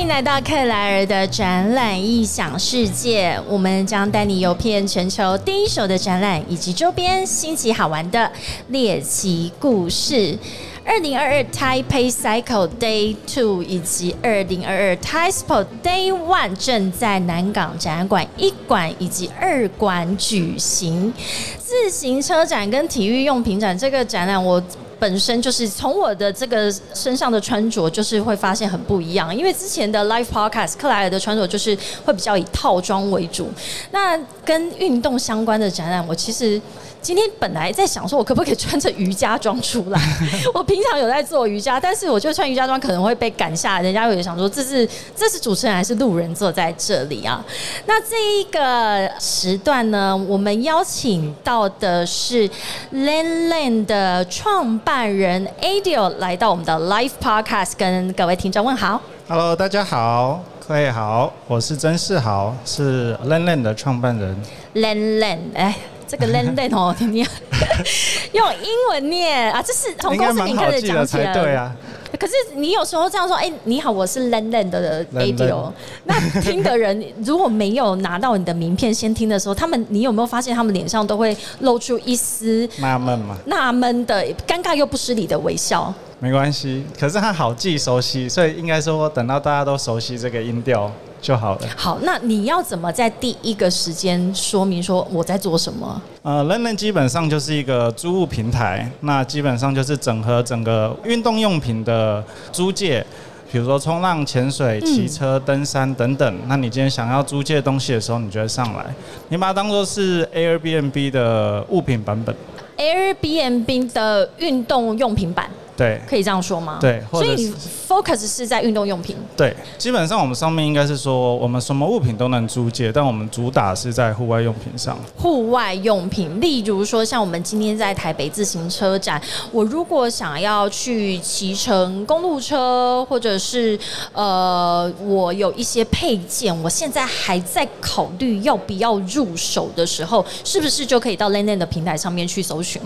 欢迎来到克莱尔的展览异想世界，我们将带你游遍全球第一手的展览以及周边新奇好玩的猎奇故事。二零二二 Taipei Cycle Day Two 以及二零二二 Taipei Day One 正在南港展览馆一馆以及二馆举行。自行车展跟体育用品展这个展览，我。本身就是从我的这个身上的穿着，就是会发现很不一样。因为之前的 Live Podcast 克莱尔的穿着就是会比较以套装为主，那跟运动相关的展览，我其实。今天本来在想说，我可不可以穿着瑜伽装出来？我平常有在做瑜伽，但是我觉得穿瑜伽装可能会被赶下。人家有想说，这是这是主持人还是路人坐在这里啊？那这一个时段呢，我们邀请到的是 Len Len 的创办人 Adio 来到我们的 Live Podcast，跟各位听众问好。Hello，大家好，各位好，我是曾世豪，是 Len Len 的创办人。Len Len，哎。这个 Lenlen 哦，听听，用英文念啊，这是从公司名开始讲起来。对啊。可是你有时候这样说，哎，你好，我是 London 的 ADO。那听的人如果没有拿到你的名片先听的时候，他们你有没有发现他们脸上都会露出一丝纳闷嘛？纳闷的尴尬又不失礼的微笑。没关系，可是他好记熟悉，所以应该说等到大家都熟悉这个音调。就好了。好，那你要怎么在第一个时间说明说我在做什么？呃，人人基本上就是一个租物平台，那基本上就是整合整个运动用品的租借，比如说冲浪、潜水、骑车、登山等等。那你今天想要租借东西的时候，你就会上来，你把它当做是 Airbnb 的物品版本，Airbnb 的运动用品版。对，可以这样说吗？对，所以你 focus 是在运动用品。对，基本上我们上面应该是说，我们什么物品都能租借，但我们主打是在户外用品上。户外用品，例如说像我们今天在台北自行车展，我如果想要去骑乘公路车，或者是呃，我有一些配件，我现在还在考虑要不要入手的时候，是不是就可以到 Lane 的平台上面去搜寻？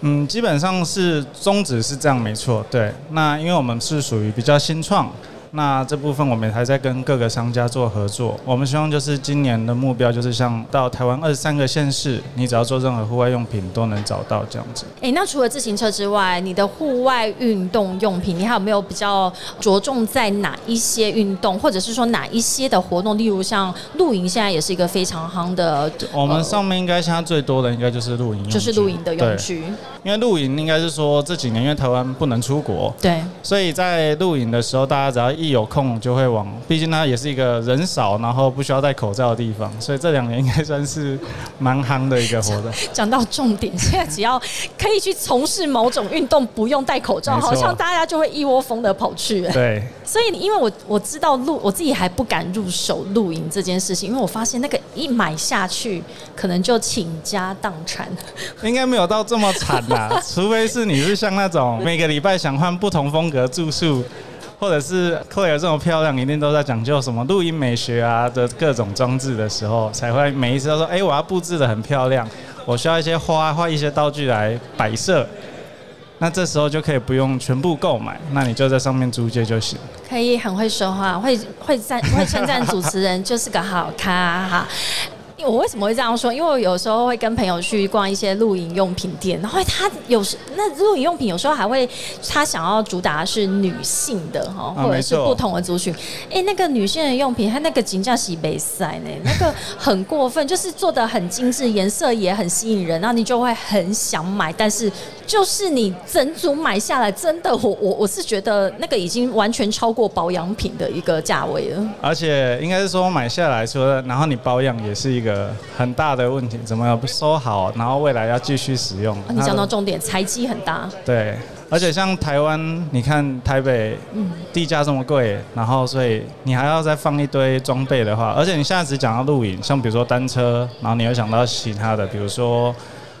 嗯，基本上是宗旨是这样，没错。对，那因为我们是属于比较新创。那这部分我们还在跟各个商家做合作。我们希望就是今年的目标就是像到台湾二十三个县市，你只要做任何户外用品都能找到这样子。哎，那除了自行车之外，你的户外运动用品，你还有没有比较着重在哪一些运动，或者是说哪一些的活动？例如像露营，现在也是一个非常夯的。我们上面应该现在最多的应该就是露营，就是露营的用具。因为露营应该是说这几年因为台湾不能出国，对，所以在露营的时候，大家只要一有空就会往，毕竟它也是一个人少，然后不需要戴口罩的地方，所以这两年应该算是蛮夯的一个活动。讲到重点，现在只要可以去从事某种运动，不用戴口罩，好像大家就会一窝蜂的跑去。对，所以因为我我知道露，我自己还不敢入手露营这件事情，因为我发现那个一买下去，可能就倾家荡产。应该没有到这么惨。除非是你是像那种每个礼拜想换不同风格住宿，或者是 Claire 这么漂亮，一定都在讲究什么录音美学啊的各种装置的时候，才会每一次都说：哎，我要布置的很漂亮，我需要一些花或一些道具来摆设。那这时候就可以不用全部购买，那你就在上面租借就行。可以很会说话，会会赞会称赞主持人就是个好咖哈。我为什么会这样说？因为我有时候会跟朋友去逛一些露营用品店，然后他有时那露营用品有时候还会他想要主打是女性的哈，或者是不同的族群。哎，那个女性的用品，它那个金价洗杯赛呢，那个很过分，就是做的很精致，颜色也很吸引人，然后你就会很想买。但是就是你整组买下来，真的，我我我是觉得那个已经完全超过保养品的一个价位了。而且应该是说买下来说，然后你保养也是一个。很大的问题，怎么收好，然后未来要继续使用。你讲到重点，财机很大。对，而且像台湾，你看台北，地价这么贵，然后所以你还要再放一堆装备的话，而且你现在只讲到露营，像比如说单车，然后你又想到其他的，比如说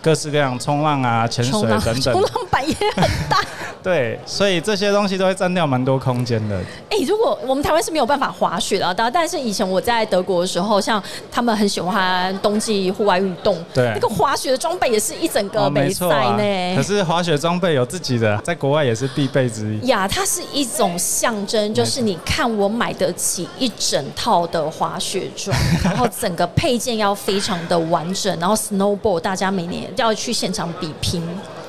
各式各样冲浪啊、潜水等等。冲浪板也很大。对，所以这些东西都会占掉蛮多空间的。哎、如果我们台湾是没有办法滑雪的啊，但但是以前我在德国的时候，像他们很喜欢冬季户外运动，对那个滑雪的装备也是一整个哦，没美错呢。。可是滑雪装备有自己的，在国外也是必备之一。呀，它是一种象征，就是你看我买得起一整套的滑雪装，然后整个配件要非常的完整，然后 snowboard 大家每年要去现场比拼。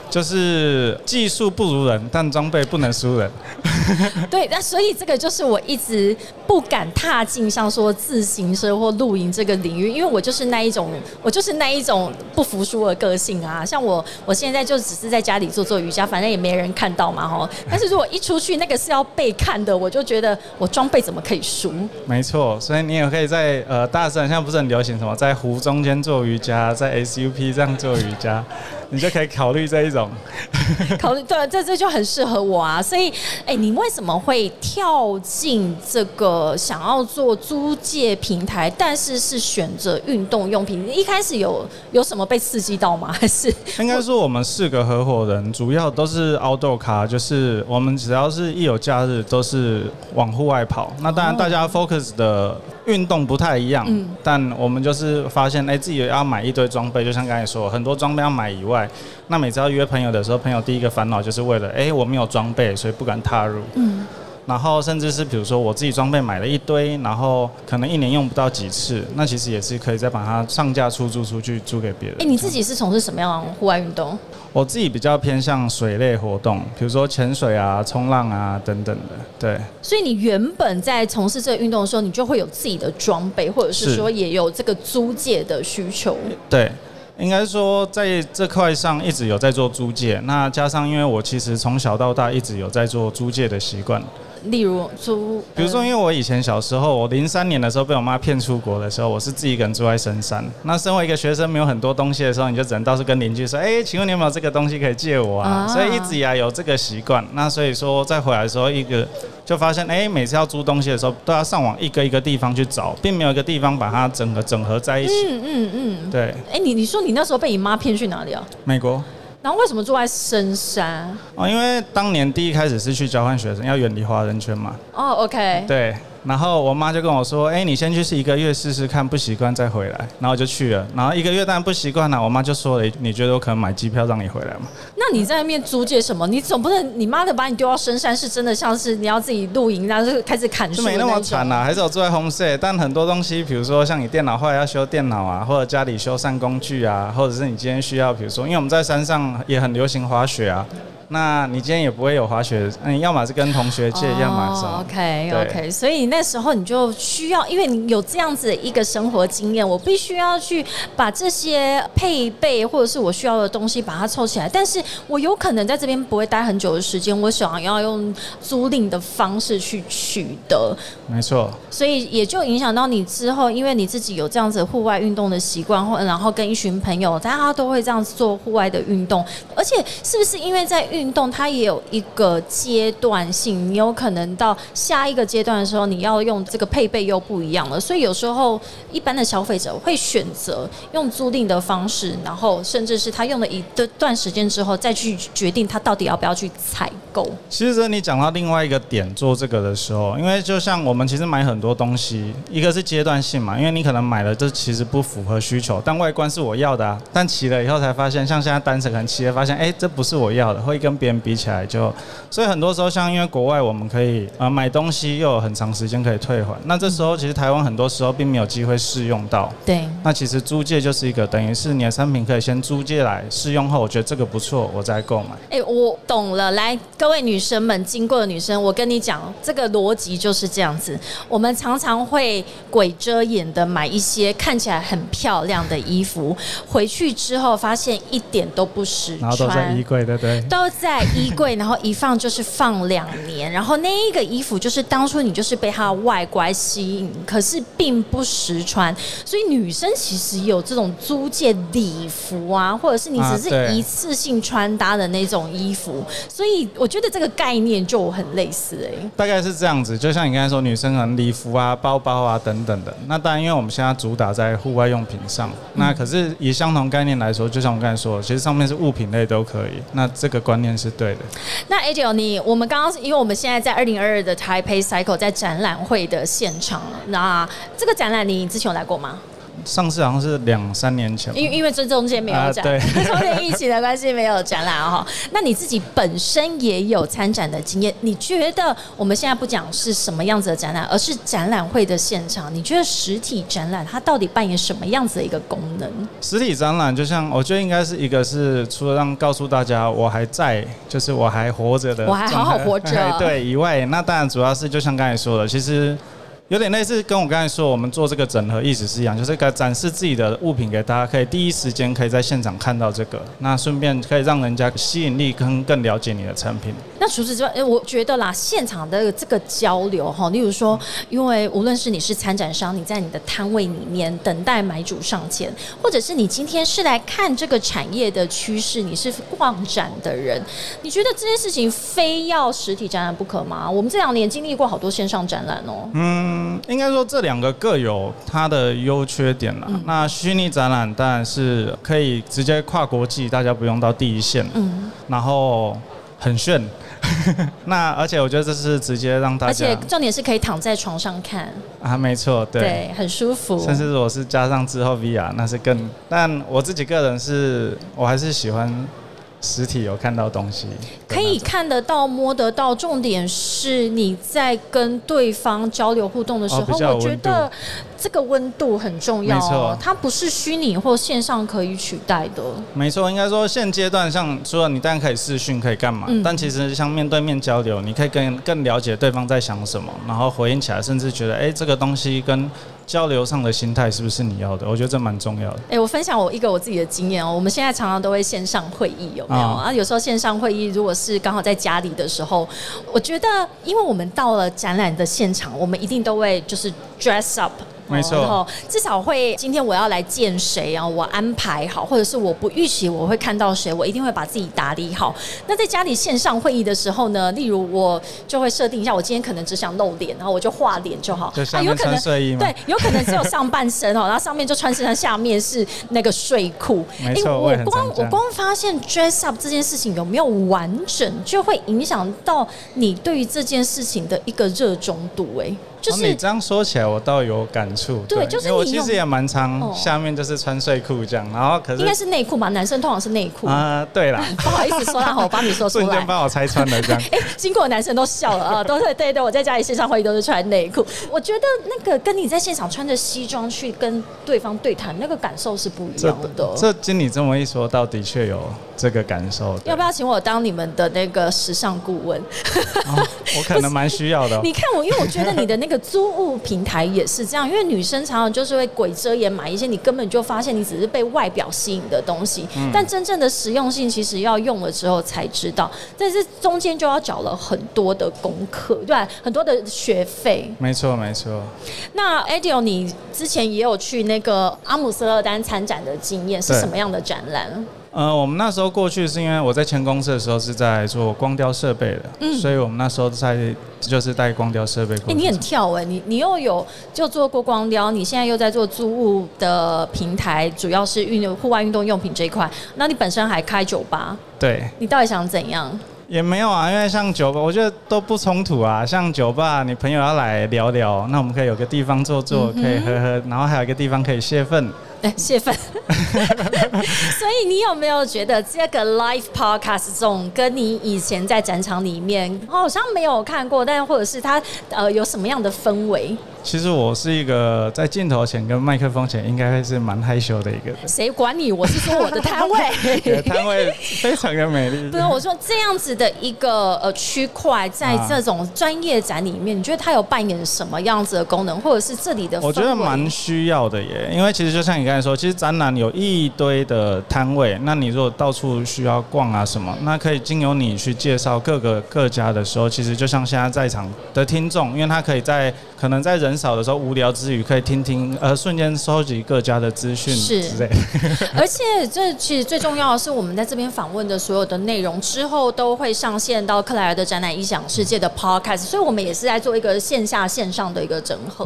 就是技术不如人，但装备不能输人。对，那所以这个就是我一直不敢踏进像说自行车或露营这个领域，因为我就是那一种，我就是那一种不服输的个性啊。像我，我现在就只是在家里做做瑜伽，反正也没人看到嘛，吼。但是如果一出去，那个是要被看的，我就觉得我装备怎么可以输？没错，所以你也可以在呃大自然，现在不是很流行什么在湖中间做瑜伽，在 SUP 这样做瑜伽，你就可以考虑这一种。考虑对，这这就很适合我啊。所以，哎、你为什么会跳进这个想要做租借平台，但是是选择运动用品？一开始有有什么被刺激到吗？还是应该说我们四个合伙人主要都是 outdoor 咖，就是我们只要是一有假日都是往户外跑。那当然大家 focus 的运动不太一样，嗯但我们就是发现，哎、自己要买一堆装备，就像刚才说，很多装备要买以外，那每次要约朋友的时候，朋友第一个烦恼就是为了，哎、我没有装备，所以不敢踏入。嗯，然后甚至是比如说我自己装备买了一堆，然后可能一年用不到几次，那其实也是可以再把它上架出租出去租给别人。哎、你自己是从事什么样的户外运动？我自己比较偏向水类活动，比如说潜水啊、冲浪啊等等的。对，所以你原本在从事这个运动的时候，你就会有自己的装备，或者是是说也有这个租借的需求。对，应该说在这块上一直有在做租借。那加上因为我其实从小到大一直有在做租借的习惯。例如租，比如说，因为为我以前小时候，我零三年的时候被我妈骗出国的时候，我是自己一个人住在深山。那身为一个学生，没有很多东西的时候，你就只能到处跟邻居说：“哎、请问你有没有这个东西可以借我啊？”啊所以一直以来有这个习惯。那所以说，再回来的时候，一个就发现，哎、每次要租东西的时候，都要上网一个一个地方去找，并没有一个地方把它整个整合在一起。嗯嗯嗯，对，哎、你你说你那时候被你妈骗去哪里啊？美国。然后为什么住在深山？哦，因为当年第一开始是去交换学生，要远离华人圈嘛。哦，OK，对，然后我妈就跟我说：“哎、你先去试一个月试试看，不习惯再回来。”然后我就去了，然后一个月当然不习惯了。我妈就说了：“你觉得我可能买机票让你回来吗那你在那边租借什么？你总不能你妈的把你丢到深山，是真的像是你要自己露营，然后就开始砍？”树就没那么惨啦、还是有住在 homestay，但很多东西，比如说像你电脑坏了要修电脑啊，或者家里修缮工具啊，或者是你今天需要，比如说，因为我们在山上也很流行滑雪啊，那你今天也不会有滑雪，嗯，要么是跟同学借，要么是 OK 对 OK，所以那时候你就需要，因为你有这样子的一个生活经验，我必须要去把这些配备或者是我需要的东西把它凑起来。但是我有可能在这边不会待很久的时间，我想要用租赁的方式去取得，没错。所以也就影响到你之后，因为你自己有这样子户外运动的习惯，或然后跟一群朋友，大家都会这样子做户外的运动，而且是不是因为在运动，它也有一个阶段性，你有可能到下一个阶段的时候，你要用这个配备又不一样了，所以有时候一般的消费者会选择用租赁的方式，然后甚至是他用了一段时间之后，再去决定他到底要不要去采购。其实你讲到另外一个点做这个的时候，因为就像我们其实买很多东西，一个是阶段性嘛，因为你可能买了这其实不符合需求，但外观是我要的啊，但骑了以后才发现，像现在单程可能骑了发现，哎、这不是我要的，会跟别人比起来就，所以很多时候像因为国外我们可以呃买东西又有很长时间可以退还，那这时候其实台湾很多时候并没有机会试用到，对，那其实租借就是一个等于是你的商品可以先租借来试用后，我觉得这个不错，我再购买。哎、我懂了。来，各位女生们，经过的女生，我跟你讲，这个逻辑就是这样子。我们常常会鬼遮眼的买一些看起来很漂亮的衣服，回去之后发现一点都不实然后都在穿衣。柜，对不对？都在衣柜，然后一放就是放两年，然后那一个衣服就是当初你就是被它的外观吸引，可是并不实穿，所以女生其实有这种租借礼服啊，或者是你只是一次性穿搭的那种衣服，所以我觉觉得这个概念就很类似哎。大概是这样子，就像你刚才说，女生可能礼服啊、包包啊等等的。那当然，因为我们现在主打在户外用品上，那可是以相同概念来说，就像我刚才说，其实上面是物品类都可以。那这个观念是对的。那 A 九，你我们刚刚因为我们现在在二零二二的台北 Cycle 在展览会的现场，那这个展览你之前有来过吗？上次好像是两三年前，因因为这中间没有展，对，因为疫情的关系没有展览哈。那你自己本身也有参展的经验，你觉得我们现在不讲是什么样子的展览，而是展览会的现场，你觉得实体展览它到底扮演什么样子的一个功能？实体展览就像我觉得应该是一个是除了让告诉大家我还在，就是我还活着的，我还好好活着，对以外，那当然主要是就像刚才说的，其实。有点类似跟我刚才说，我们做这个整合意思是一样，就是个展示自己的物品给大家，可以第一时间可以在现场看到这个，那顺便可以让人家吸引力跟更了解你的产品。那除此之外，我觉得啦，现场的这个交流哈，例如说，因为无论是你是参展商，你在你的摊位里面等待买主上前，或者是你今天是来看这个产业的趋势，你是逛展的人，你觉得这件事情非要实体展览不可吗？我们这两年经历过好多线上展览哦。嗯。嗯，应该说这两个各有它的优缺点了。那虚拟展览当然是可以直接跨国际，大家不用到第一线。嗯，然后很炫。那而且我觉得这是直接让大家，而且重点是可以躺在床上看啊，没错，对，很舒服。甚至如果是加上之后 VR，那是更。但我自己个人是我还是喜欢。实体有看到东西，可以看得到、摸得到。重点是你在跟对方交流互动的时候，我觉得这个温度很重要。没错，它不是虚拟或线上可以取代的。没错，应该说现阶段，像除了你当然可以视讯，可以干嘛？但其实像面对面交流，你可以更更了解对方在想什么，然后回应起来，甚至觉得哎，这个东西跟。交流上的心态是不是你要的？我觉得这蛮重要的。哎，我分享我一个我自己的经验哦。我们现在常常都会线上会议，有没有啊？有时候线上会议如果是刚好在家里的时候，我觉得，因为我们到了展览的现场，我们一定都会就是 dress up。没错，然后至少会今天我要来见谁啊？我安排好，或者是我不预期我会看到谁，我一定会把自己打理好。那在家里线上会议的时候呢？例如我就会设定一下，我今天可能只想露脸，然后我就画脸就好。啊，有可能对，有可能只有上半身哦，然后上面就穿衬衫，下面是那个睡裤。没错，我光我光发现 dress up 这件事情有没有完整，就会影响到你对于这件事情的一个热衷度。哎。就是你这样说起来，我倒有感触。对，就是我其实也蛮常下面就是穿睡裤这样，然后可是应该是内裤吧？男生通常是内裤啊。对啦，不好意思说啦，我帮你说出来。瞬间帮我拆穿了这样。哎，经过男生都笑了啊，都是对对，我在家里线上会议都是穿内裤。我觉得那个跟你在现场穿着西装去跟对方对谈，那个感受是不一样的。这经你这么一说，倒的确有这个感受。要不要请我当你们的那个时尚顾问？我可能蛮需要的。你看我，因为我觉得你的那个租物。平台也是这样，因为女生常常就是会鬼遮眼买一些你根本就发现你只是被外表吸引的东西，但真正的实用性其实要用了之后才知道，但是中间就要缴了很多的功课，对很多的学费。没错，没错。那 Adio，你之前也有去那个阿姆斯特丹参展的经验，是什么样的展览？呃，我们那时候过去是因为我在签公司的时候是在做光雕设备的，嗯，所以我们那时候在就是带光雕设备。哎，你很跳哎，你你又有就做过光雕，你现在又在做租物的平台，主要是运户外运动用品这一块。那你本身还开酒吧？对，你到底想怎样？也没有啊，因为像酒吧，我觉得都不冲突啊。像酒吧，你朋友要来聊聊，那我们可以有个地方坐坐，可以喝喝，然后还有一个地方可以泄愤。哎，泄愤。所以你有没有觉得这个 live podcast 这种跟你以前在展场里面好像没有看过，但或者是它呃有什么样的氛围？其实我是一个在镜头前跟麦克风前应该会是蛮害羞的一个人。谁管你？我是说我的摊位，摊位非常的美丽。不是我说这样子的一个呃区块，在这种专业展里面，你觉得它有扮演什么样子的功能，或者是这里的？我觉得蛮需要的耶，因为其实就像你刚才说，其实展览有一堆的摊位，那你如果到处需要逛啊什么，那可以经由你去介绍各个各家的时候，其实就像现在在场的听众，因为他可以在可能在人。少的时候无聊之余可以听听，呃，瞬间收集各家的资讯是之类。而且这其实最重要的是，我们在这边访问的所有的内容之后都会上线到克莱尔的展览异想世界的 Podcast，所以我们也是在做一个线下线上的一个整合。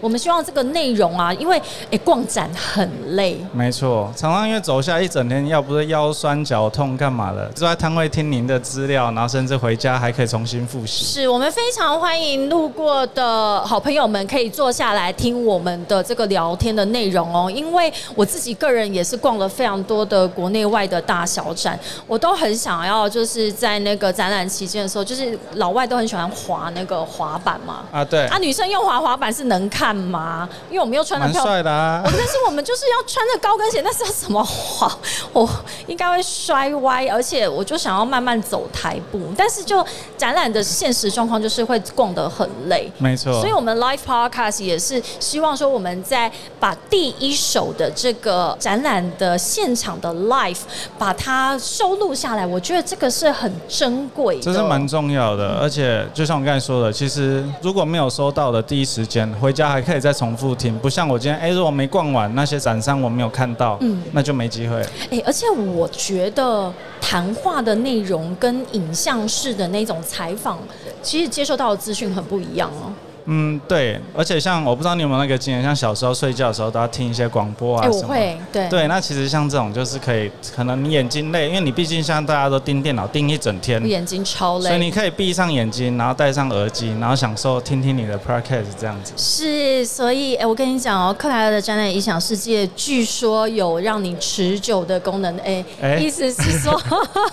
我们希望这个内容啊，因为诶逛展很累，没错，常常因为走下一整天，要不是腰酸脚痛干嘛的，坐在摊位听您的资料，然后甚至回家还可以重新复习。是我们非常欢迎路过的好朋友们可以坐下来听我们的这个聊天的内容哦。因为我自己个人也是逛了非常多的国内外的大小展，我都很想要就是在那个展览期间的时候，就是老外都很喜欢滑那个滑板嘛。啊，对，啊，女生用滑滑板是能看吗？因为我们又穿的蛮漂帅的啊。但 是 我们就是要穿着高跟鞋，那是要怎么滑？我应该会摔歪，而且我就想要慢慢走台步。但是就展览的现实状况，就是会逛得很累。没错，所以我们 Live Podcast 也是希望说，我们在把第一手的这个展览的现场的 Live 把它收录下来，我觉得这个是很珍贵的，这是蛮重要的。而且就像我刚才说的，其实如果没有收到的第一时间回家还可以再重复听，不像我今天哎，如果没逛完那些展商我没有看到，嗯，那就没机会。哎，而且我觉得谈话的内容跟影像式的那种采访，其实接受到的资讯很不一样哦。嗯，对，而且像我不知道你有没有那个经验，像小时候睡觉的时候都要听一些广播啊哎，什么。我会，对对，那其实像这种就是可以，可能你眼睛累，因为你毕竟像大家都盯电脑盯一整天，眼睛超累，所以你可以闭上眼睛，然后戴上耳机，然后享受听听你的 podcast 这样子。是，所以哎，我跟你讲哦，克莱尔的展览影响世界，据说有让你持久的功能。哎，哎意思是说，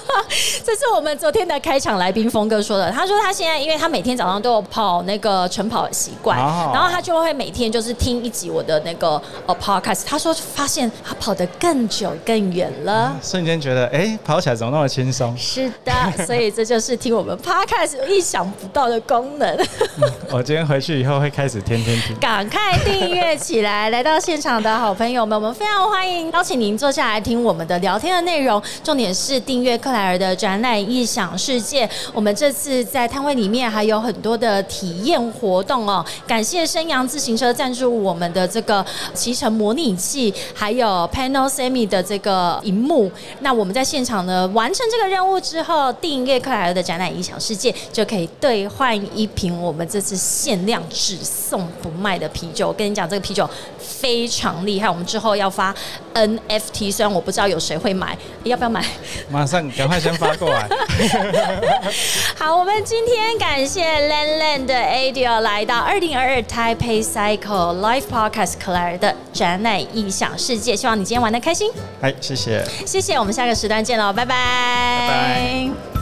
这是我们昨天的开场来宾峰哥说的。他说他现在，因为他每天早上都有跑那个晨跑的习惯，哦然后他就会每天就是听一集我的那个呃 podcast。他说发现他跑得更久更远了。瞬间觉得，哎，跑起来怎么那么轻松？是的，所以这就是听我们 podcast 意想不到的功能。我今天回去以后会开始天天听。赶快订阅起来！来到现场的好朋友们，我们非常欢迎邀请您坐下来听我们的聊天的内容。重点是订阅克莱尔的展览异想世界。我们这次在摊位里面还有很多的体验活动哦。感谢升阳自行车赞助我们的这个骑乘模拟器，还有 Panel Semi 的这个荧幕。那我们在现场呢完成这个任务之后，订阅克莱尔的展览影响世界就可以兑换一瓶我们这次限量只送不卖的啤酒。我跟你讲，这个啤酒非常厉害，我们之后要发 NFT，虽然我不知道有谁会买，要不要买？马上赶快先发过来。好，我们今天感谢 Lan Lan 的 Adio 来到二零二二 Taipei Cycle Live Podcast Claire 的展览异想世界，希望你今天玩的开心，哎，谢谢。谢谢，我们下个时段见喽，拜拜，拜拜